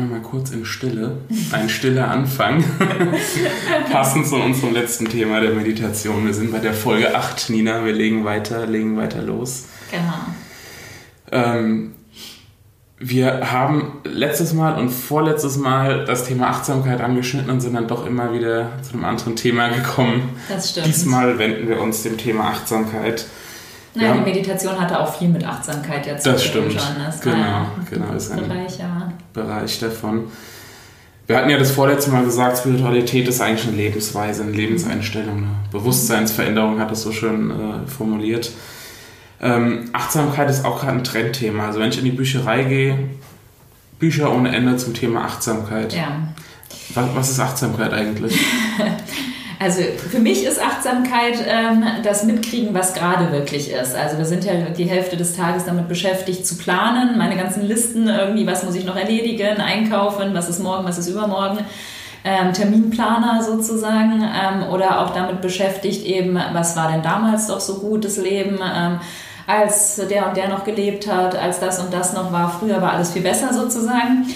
Wir mal kurz in Stille. Ein stiller Anfang. Passend zu unserem letzten Thema der Meditation. Wir sind bei der Folge 8, Nina. Wir legen weiter, legen weiter los. Genau. Ähm, wir haben letztes Mal und vorletztes Mal das Thema Achtsamkeit angeschnitten und sind dann doch immer wieder zu einem anderen Thema gekommen. Das stimmt. Diesmal wenden wir uns dem Thema Achtsamkeit Nein, ja. die Meditation hatte auch viel mit Achtsamkeit jetzt das stimmt. Schon. Das genau, genau, ist ein Bereich, ja. Bereich davon. Wir hatten ja das vorletzte Mal gesagt, Spiritualität ist eigentlich eine Lebensweise, eine Lebenseinstellung, eine Bewusstseinsveränderung, hat es so schön äh, formuliert. Ähm, Achtsamkeit ist auch gerade ein Trendthema. Also wenn ich in die Bücherei gehe, Bücher ohne Ende zum Thema Achtsamkeit. Ja. Was, was ist Achtsamkeit eigentlich? Also für mich ist Achtsamkeit ähm, das Mitkriegen, was gerade wirklich ist. Also wir sind ja die Hälfte des Tages damit beschäftigt zu planen, meine ganzen Listen irgendwie, was muss ich noch erledigen, einkaufen, was ist morgen, was ist übermorgen. Ähm, Terminplaner sozusagen ähm, oder auch damit beschäftigt eben, was war denn damals doch so gut das Leben, ähm, als der und der noch gelebt hat, als das und das noch war. Früher war alles viel besser sozusagen.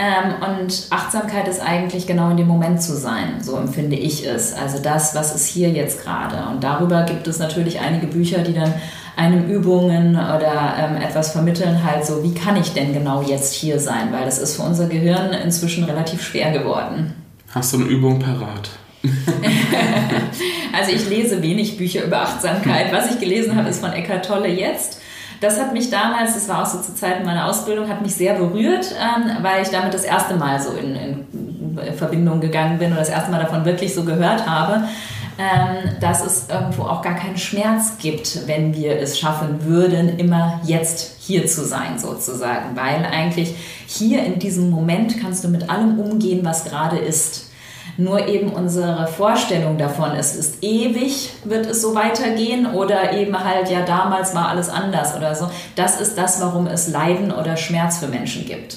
Ähm, und Achtsamkeit ist eigentlich genau in dem Moment zu sein, so empfinde ich es. Also das, was ist hier jetzt gerade. Und darüber gibt es natürlich einige Bücher, die dann einem Übungen oder ähm, etwas vermitteln, halt so, wie kann ich denn genau jetzt hier sein? Weil das ist für unser Gehirn inzwischen relativ schwer geworden. Hast du eine Übung parat? also ich lese wenig Bücher über Achtsamkeit. Was ich gelesen habe, ist von Eckhart Tolle jetzt. Das hat mich damals, das war auch so zur Zeit meiner Ausbildung, hat mich sehr berührt, ähm, weil ich damit das erste Mal so in, in Verbindung gegangen bin oder das erste Mal davon wirklich so gehört habe ähm, dass es irgendwo auch gar keinen Schmerz gibt, wenn wir es schaffen würden, immer jetzt hier zu sein sozusagen. Weil eigentlich hier in diesem Moment kannst du mit allem umgehen, was gerade ist. Nur eben unsere Vorstellung davon, es ist ewig, wird es so weitergehen oder eben halt, ja, damals war alles anders oder so. Das ist das, warum es Leiden oder Schmerz für Menschen gibt.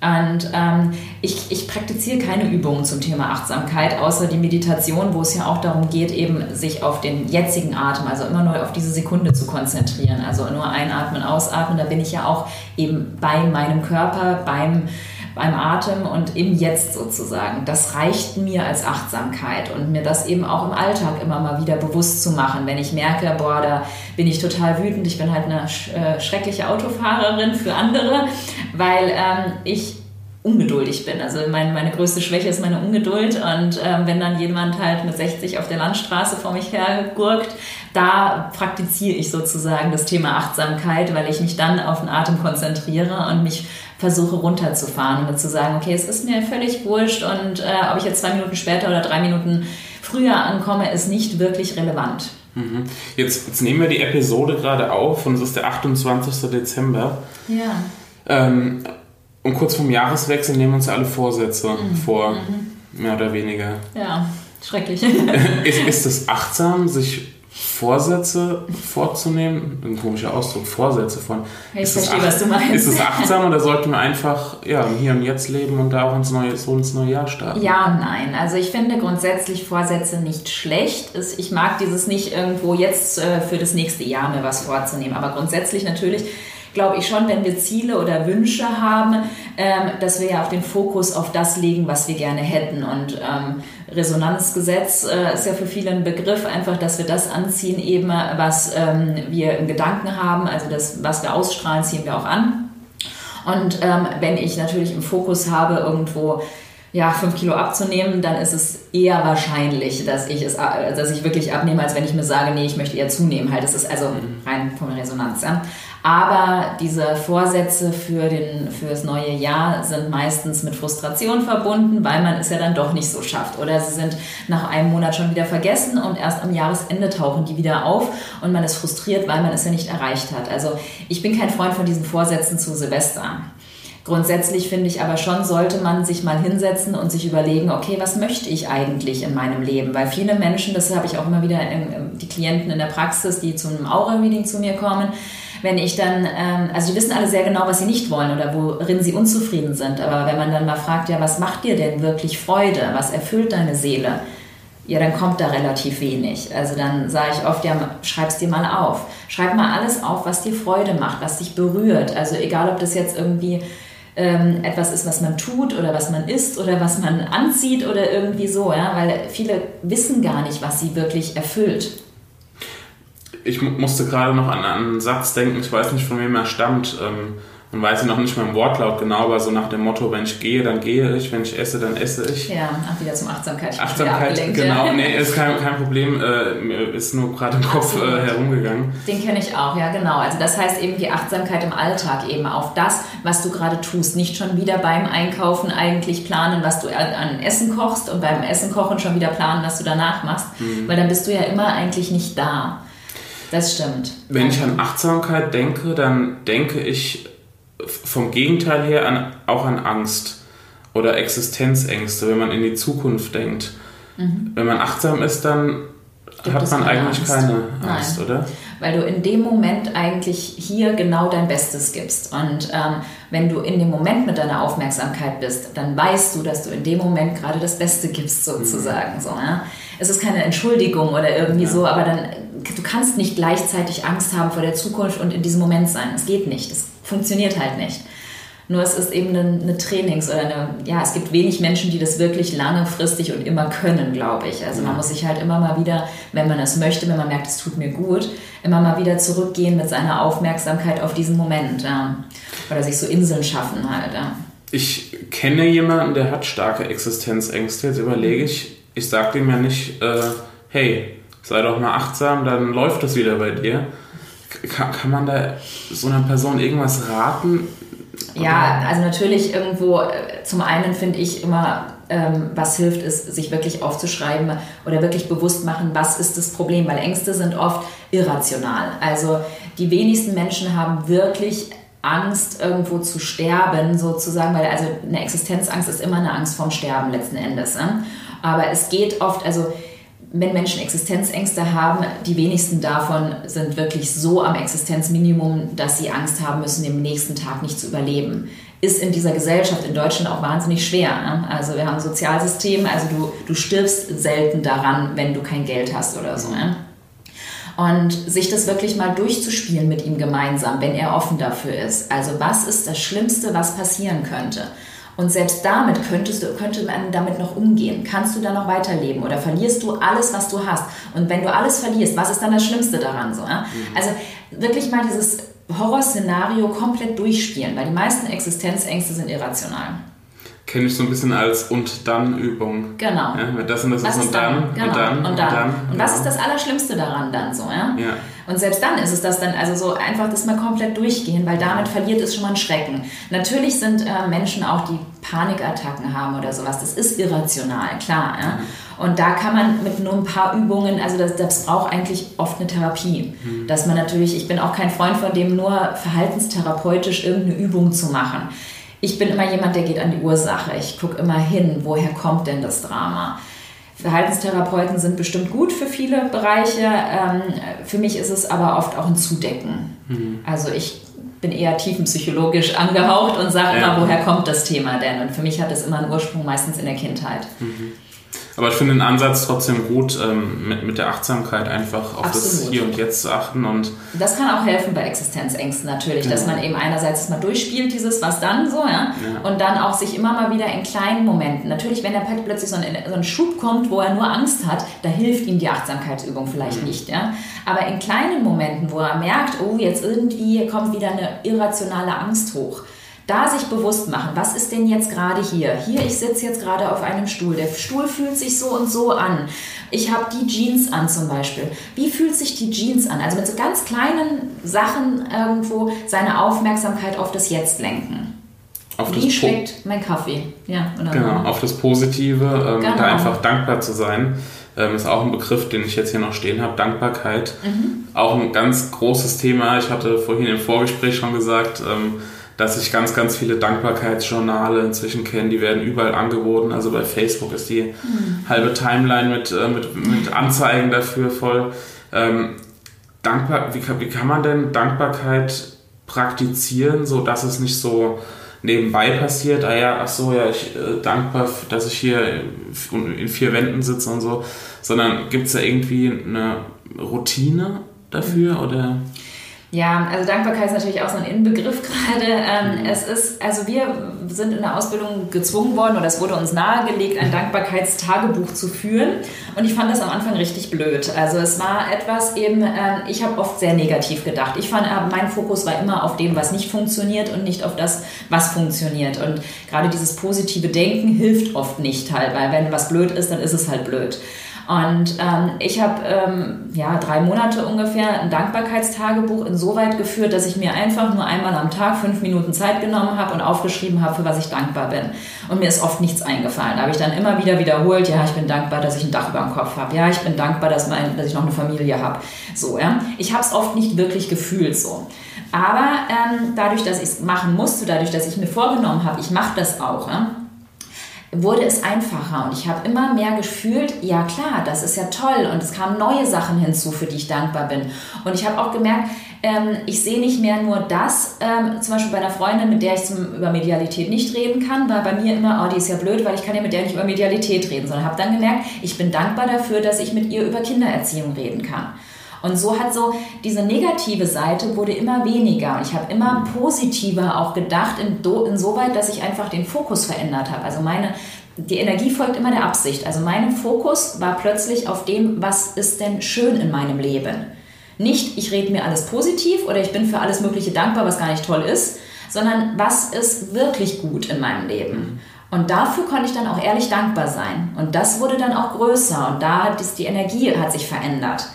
Und ähm, ich, ich praktiziere keine Übungen zum Thema Achtsamkeit, außer die Meditation, wo es ja auch darum geht, eben sich auf den jetzigen Atem, also immer nur auf diese Sekunde zu konzentrieren. Also nur einatmen, ausatmen, da bin ich ja auch eben bei meinem Körper, beim beim Atem und im Jetzt sozusagen. Das reicht mir als Achtsamkeit und mir das eben auch im Alltag immer mal wieder bewusst zu machen, wenn ich merke, boah, da bin ich total wütend, ich bin halt eine äh, schreckliche Autofahrerin für andere, weil ähm, ich ungeduldig bin. Also mein, meine größte Schwäche ist meine Ungeduld und ähm, wenn dann jemand halt mit 60 auf der Landstraße vor mich her gurkt, da praktiziere ich sozusagen das Thema Achtsamkeit, weil ich mich dann auf den Atem konzentriere und mich versuche runterzufahren und zu sagen, okay, es ist mir völlig wurscht und äh, ob ich jetzt zwei Minuten später oder drei Minuten früher ankomme, ist nicht wirklich relevant. Mhm. Jetzt, jetzt, nehmen wir die Episode gerade auf und es ist der 28. Dezember. Ja. Ähm, und kurz vorm Jahreswechsel nehmen wir uns alle Vorsätze mhm. vor, mhm. mehr oder weniger. Ja, schrecklich. ist, ist es achtsam, sich Vorsätze vorzunehmen, ein komischer Ausdruck, Vorsätze von. Ich ist verstehe, was du meinst. Ist es achtsam oder sollten wir einfach ja, im Hier und Jetzt leben und da auch ins neue, so ins neue Jahr starten? Ja und nein. Also ich finde grundsätzlich Vorsätze nicht schlecht. Ich mag dieses nicht irgendwo jetzt äh, für das nächste Jahr mir was vorzunehmen. Aber grundsätzlich natürlich glaube ich schon, wenn wir Ziele oder Wünsche haben, ähm, dass wir ja auch den Fokus auf das legen, was wir gerne hätten. Und ähm, Resonanzgesetz äh, ist ja für viele ein Begriff, einfach, dass wir das anziehen, eben was ähm, wir im Gedanken haben, also das, was wir ausstrahlen, ziehen wir auch an. Und ähm, wenn ich natürlich im Fokus habe, irgendwo ja, fünf Kilo abzunehmen, dann ist es eher wahrscheinlich, dass ich es, dass ich wirklich abnehme, als wenn ich mir sage, nee, ich möchte eher zunehmen. Halt, das ist also rein von Resonanz. Ja. Aber diese Vorsätze für, den, für das neue Jahr sind meistens mit Frustration verbunden, weil man es ja dann doch nicht so schafft. Oder sie sind nach einem Monat schon wieder vergessen und erst am Jahresende tauchen die wieder auf und man ist frustriert, weil man es ja nicht erreicht hat. Also ich bin kein Freund von diesen Vorsätzen zu Silvester. Grundsätzlich finde ich aber schon, sollte man sich mal hinsetzen und sich überlegen, okay, was möchte ich eigentlich in meinem Leben? Weil viele Menschen, das habe ich auch immer wieder die Klienten in der Praxis, die zu einem Aura-Reading zu mir kommen, wenn ich dann, ähm, also die wissen alle sehr genau, was sie nicht wollen oder worin sie unzufrieden sind. Aber wenn man dann mal fragt, ja, was macht dir denn wirklich Freude? Was erfüllt deine Seele? Ja, dann kommt da relativ wenig. Also dann sage ich oft, ja, schreib's dir mal auf. Schreib mal alles auf, was dir Freude macht, was dich berührt. Also egal, ob das jetzt irgendwie ähm, etwas ist, was man tut oder was man isst oder was man anzieht oder irgendwie so, ja, weil viele wissen gar nicht, was sie wirklich erfüllt. Ich musste gerade noch an einen Satz denken, ich weiß nicht, von wem er stammt. Ähm man weiß ja noch nicht mal im Wortlaut genau, aber so nach dem Motto, wenn ich gehe, dann gehe ich, wenn ich esse, dann esse ich. Ja, ach, wieder zum Achtsamkeit. Ich Achtsamkeit, genau, ja. nee, ist kein, kein Problem, äh, ist nur gerade im Kopf äh, herumgegangen. Den kenne ich auch, ja genau. Also das heißt eben die Achtsamkeit im Alltag, eben auf das, was du gerade tust. Nicht schon wieder beim Einkaufen eigentlich planen, was du an Essen kochst und beim Essen kochen schon wieder planen, was du danach machst, mhm. weil dann bist du ja immer eigentlich nicht da. Das stimmt. Wenn ich an Achtsamkeit denke, dann denke ich vom Gegenteil her an, auch an Angst oder Existenzängste, wenn man in die Zukunft denkt. Mhm. Wenn man achtsam ist, dann Gibt hat man keine eigentlich Angst? keine Angst, Nein. oder? Weil du in dem Moment eigentlich hier genau dein Bestes gibst. Und ähm, wenn du in dem Moment mit deiner Aufmerksamkeit bist, dann weißt du, dass du in dem Moment gerade das Beste gibst, sozusagen. Mhm. So, ja? Es ist keine Entschuldigung oder irgendwie ja. so, aber dann, du kannst nicht gleichzeitig Angst haben vor der Zukunft und in diesem Moment sein. Es geht nicht. Es funktioniert halt nicht. Nur es ist eben eine, eine, Trainings- oder eine, ja, es gibt wenig Menschen, die das wirklich langfristig und immer können, glaube ich. Also man muss sich halt immer mal wieder, wenn man es möchte, wenn man merkt, es tut mir gut, immer mal wieder zurückgehen mit seiner Aufmerksamkeit auf diesen Moment. Ja. Oder sich so Inseln schaffen halt. Ja. Ich kenne jemanden, der hat starke Existenzängste. Jetzt überlege ich, ich sage dem ja nicht, äh, hey, sei doch mal achtsam, dann läuft das wieder bei dir. Kann, kann man da so einer Person irgendwas raten? Ja, also natürlich irgendwo, äh, zum einen finde ich immer, ähm, was hilft, ist, sich wirklich aufzuschreiben oder wirklich bewusst machen, was ist das Problem, weil Ängste sind oft irrational. Also die wenigsten Menschen haben wirklich Angst, irgendwo zu sterben, sozusagen, weil also eine Existenzangst ist immer eine Angst vorm Sterben letzten Endes. Ne? Aber es geht oft, also wenn Menschen Existenzängste haben, die wenigsten davon sind wirklich so am Existenzminimum, dass sie Angst haben müssen, den nächsten Tag nicht zu überleben. Ist in dieser Gesellschaft in Deutschland auch wahnsinnig schwer. Ne? Also wir haben ein Sozialsystem, also du, du stirbst selten daran, wenn du kein Geld hast oder so. Ne? Und sich das wirklich mal durchzuspielen mit ihm gemeinsam, wenn er offen dafür ist. Also was ist das Schlimmste, was passieren könnte? Und selbst damit könntest du, könnte man damit noch umgehen. Kannst du da noch weiterleben oder verlierst du alles, was du hast? Und wenn du alles verlierst, was ist dann das Schlimmste daran? So, ja? mhm. Also wirklich mal dieses Horrorszenario komplett durchspielen, weil die meisten Existenzängste sind irrational kenne ich so ein bisschen als und dann Übung. Genau. Ja, das und das was ist und dann, dann, genau. und dann, und dann. Und, dann. und genau. was ist das Allerschlimmste daran dann so, ja? ja? Und selbst dann ist es das dann, also so einfach das mal komplett durchgehen, weil damit verliert es schon mal einen Schrecken. Natürlich sind äh, Menschen auch, die Panikattacken haben oder sowas, das ist irrational, klar, ja? Mhm. Und da kann man mit nur ein paar Übungen, also das, das braucht eigentlich oft eine Therapie. Mhm. Dass man natürlich, ich bin auch kein Freund von dem, nur verhaltenstherapeutisch irgendeine Übung zu machen ich bin immer jemand, der geht an die Ursache. Ich gucke immer hin, woher kommt denn das Drama. Verhaltenstherapeuten sind bestimmt gut für viele Bereiche. Ähm, für mich ist es aber oft auch ein Zudecken. Mhm. Also ich bin eher tiefenpsychologisch angehaucht und sage ja. immer, woher kommt das Thema denn? Und für mich hat es immer einen Ursprung meistens in der Kindheit. Mhm. Aber ich finde den Ansatz trotzdem gut, ähm, mit, mit der Achtsamkeit einfach auf Absolut. das Hier und Jetzt zu achten. Und das kann auch helfen bei Existenzängsten natürlich, genau. dass man eben einerseits mal durchspielt, dieses was dann so, ja? ja? und dann auch sich immer mal wieder in kleinen Momenten, natürlich wenn er plötzlich so ein, so ein Schub kommt, wo er nur Angst hat, da hilft ihm die Achtsamkeitsübung vielleicht mhm. nicht. Ja? Aber in kleinen Momenten, wo er merkt, oh, jetzt irgendwie kommt wieder eine irrationale Angst hoch, da sich bewusst machen, was ist denn jetzt gerade hier? Hier, ich sitze jetzt gerade auf einem Stuhl. Der Stuhl fühlt sich so und so an. Ich habe die Jeans an zum Beispiel. Wie fühlt sich die Jeans an? Also mit so ganz kleinen Sachen irgendwo seine Aufmerksamkeit auf das Jetzt lenken. Auf Wie schmeckt mein Kaffee? Ja, genau, auf das Positive, ähm, genau. da einfach dankbar zu sein. Ähm, ist auch ein Begriff, den ich jetzt hier noch stehen habe, Dankbarkeit. Mhm. Auch ein ganz großes Thema. Ich hatte vorhin im Vorgespräch schon gesagt, ähm, dass ich ganz, ganz viele Dankbarkeitsjournale inzwischen kenne. Die werden überall angeboten. Also bei Facebook ist die mhm. halbe Timeline mit, äh, mit, mit Anzeigen dafür voll. Ähm, dankbar, wie, wie kann man denn Dankbarkeit praktizieren, so dass es nicht so nebenbei passiert, ah ja, ach so, ja, ich äh, dankbar, dass ich hier in vier Wänden sitze und so, sondern gibt es da irgendwie eine Routine dafür oder? Ja, also Dankbarkeit ist natürlich auch so ein Inbegriff gerade. Ähm, mhm. Es ist, also wir sind in der Ausbildung gezwungen worden oder es wurde uns nahegelegt, ein Dankbarkeitstagebuch zu führen. Und ich fand das am Anfang richtig blöd. Also es war etwas eben, ähm, ich habe oft sehr negativ gedacht. Ich fand, äh, mein Fokus war immer auf dem, was nicht funktioniert und nicht auf das, was funktioniert. Und gerade dieses positive Denken hilft oft nicht halt, weil wenn was blöd ist, dann ist es halt blöd. Und ähm, ich habe ähm, ja drei Monate ungefähr ein Dankbarkeitstagebuch insoweit geführt, dass ich mir einfach nur einmal am Tag fünf Minuten Zeit genommen habe und aufgeschrieben habe, für was ich dankbar bin. Und mir ist oft nichts eingefallen. Da habe ich dann immer wieder wiederholt, ja, ich bin dankbar, dass ich ein Dach über dem Kopf habe. Ja, ich bin dankbar, dass, mein, dass ich noch eine Familie habe. So, ja. Ich habe es oft nicht wirklich gefühlt so. Aber ähm, dadurch, dass ich es machen musste, dadurch, dass ich mir vorgenommen habe, ich mache das auch, ja, wurde es einfacher und ich habe immer mehr gefühlt, ja klar, das ist ja toll und es kamen neue Sachen hinzu, für die ich dankbar bin. Und ich habe auch gemerkt, ähm, ich sehe nicht mehr nur das, ähm, zum Beispiel bei einer Freundin, mit der ich zum, über Medialität nicht reden kann, war bei mir immer, oh, die ist ja blöd, weil ich kann ja mit der nicht über Medialität reden, sondern habe dann gemerkt, ich bin dankbar dafür, dass ich mit ihr über Kindererziehung reden kann. Und so hat so diese negative Seite wurde immer weniger. Und ich habe immer positiver auch gedacht, insoweit, dass ich einfach den Fokus verändert habe. Also meine, die Energie folgt immer der Absicht. Also mein Fokus war plötzlich auf dem, was ist denn schön in meinem Leben. Nicht, ich rede mir alles positiv oder ich bin für alles Mögliche dankbar, was gar nicht toll ist, sondern was ist wirklich gut in meinem Leben. Und dafür konnte ich dann auch ehrlich dankbar sein. Und das wurde dann auch größer und da hat die Energie hat sich verändert.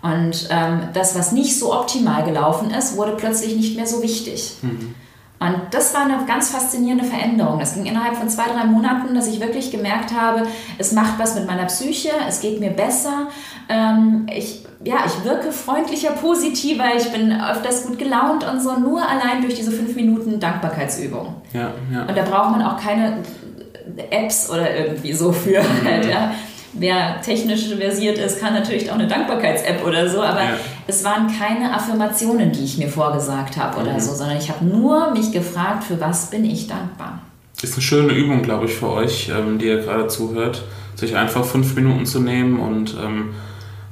Und ähm, das, was nicht so optimal gelaufen ist, wurde plötzlich nicht mehr so wichtig. Mhm. Und das war eine ganz faszinierende Veränderung. Das ging innerhalb von zwei, drei Monaten, dass ich wirklich gemerkt habe, es macht was mit meiner Psyche, es geht mir besser. Ähm, ich, ja, ich wirke freundlicher, positiver, ich bin öfters gut gelaunt und so, nur allein durch diese fünf Minuten Dankbarkeitsübung. Ja, ja. Und da braucht man auch keine Apps oder irgendwie so für. Mhm. Halt, ja wer technisch versiert ist, kann natürlich auch eine Dankbarkeits-App oder so, aber ja. es waren keine Affirmationen, die ich mir vorgesagt habe oder mhm. so, sondern ich habe nur mich gefragt, für was bin ich dankbar. Ist eine schöne Übung, glaube ich, für euch, ähm, die ihr gerade zuhört, sich einfach fünf Minuten zu nehmen und ähm,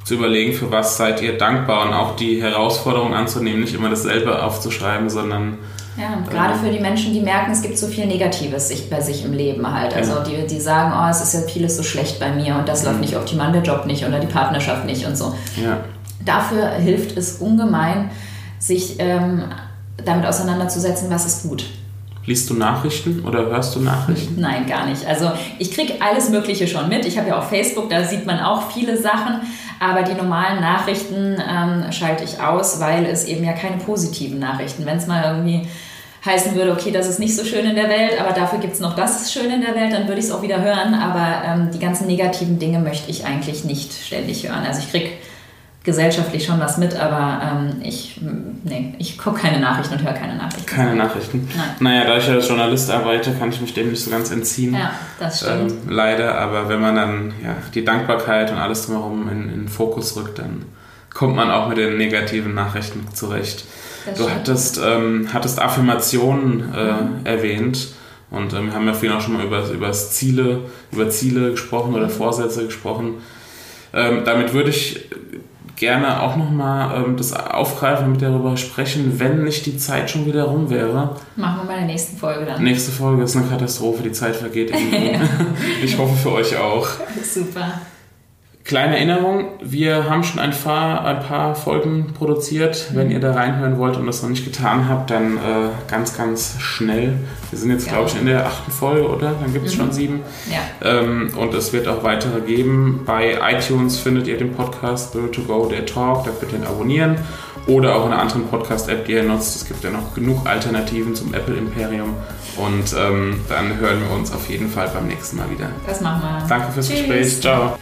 zu überlegen, für was seid ihr dankbar und auch die Herausforderung anzunehmen, nicht immer dasselbe aufzuschreiben, sondern ja, gerade für die Menschen, die merken, es gibt so viel Negatives bei sich im Leben halt. Also die, die sagen, oh, es ist ja vieles so schlecht bei mir und das läuft mhm. nicht optimal, der Job nicht oder die Partnerschaft nicht und so. Ja. Dafür hilft es ungemein, sich ähm, damit auseinanderzusetzen, was ist gut. Liest du Nachrichten oder hörst du Nachrichten? Nein, gar nicht. Also ich kriege alles Mögliche schon mit. Ich habe ja auch Facebook, da sieht man auch viele Sachen. Aber die normalen Nachrichten ähm, schalte ich aus, weil es eben ja keine positiven Nachrichten. Wenn es mal irgendwie heißen würde, okay, das ist nicht so schön in der Welt, aber dafür gibt es noch das Schöne in der Welt, dann würde ich es auch wieder hören. Aber ähm, die ganzen negativen Dinge möchte ich eigentlich nicht ständig hören. Also ich kriege gesellschaftlich schon was mit, aber ähm, ich, nee, ich gucke keine Nachrichten und höre keine Nachrichten. Keine Nachrichten? Nein. Naja, da ich ja als Journalist arbeite, kann ich mich dem nicht so ganz entziehen. Ja, das stimmt. Ähm, leider, aber wenn man dann ja, die Dankbarkeit und alles drumherum in, in den Fokus rückt, dann kommt man auch mit den negativen Nachrichten zurecht du hattest, ähm, hattest Affirmationen äh, mhm. erwähnt und ähm, wir haben ja vorhin auch schon mal über, über Ziele, über Ziele gesprochen oder mhm. Vorsätze gesprochen. Ähm, damit würde ich gerne auch nochmal ähm, das aufgreifen, mit darüber sprechen, wenn nicht die Zeit schon wieder rum wäre. Machen wir mal in der nächsten Folge dann. Nächste Folge ist eine Katastrophe, die Zeit vergeht. ich hoffe für euch auch. Super. Kleine Erinnerung, wir haben schon ein paar, ein paar Folgen produziert. Wenn ihr da reinhören wollt und das noch nicht getan habt, dann äh, ganz, ganz schnell. Wir sind jetzt, ja. glaube ich, in der achten Folge, oder? Dann gibt es mhm. schon sieben. Ja. Ähm, und es wird auch weitere geben. Bei iTunes findet ihr den Podcast Spirit to Go, der Talk. Da könnt ihr ihn abonnieren. Oder auch in einer anderen Podcast-App, die ihr nutzt. Es gibt ja noch genug Alternativen zum Apple-Imperium. Und ähm, dann hören wir uns auf jeden Fall beim nächsten Mal wieder. Das machen wir. Danke fürs Tschüss. Gespräch. Ciao.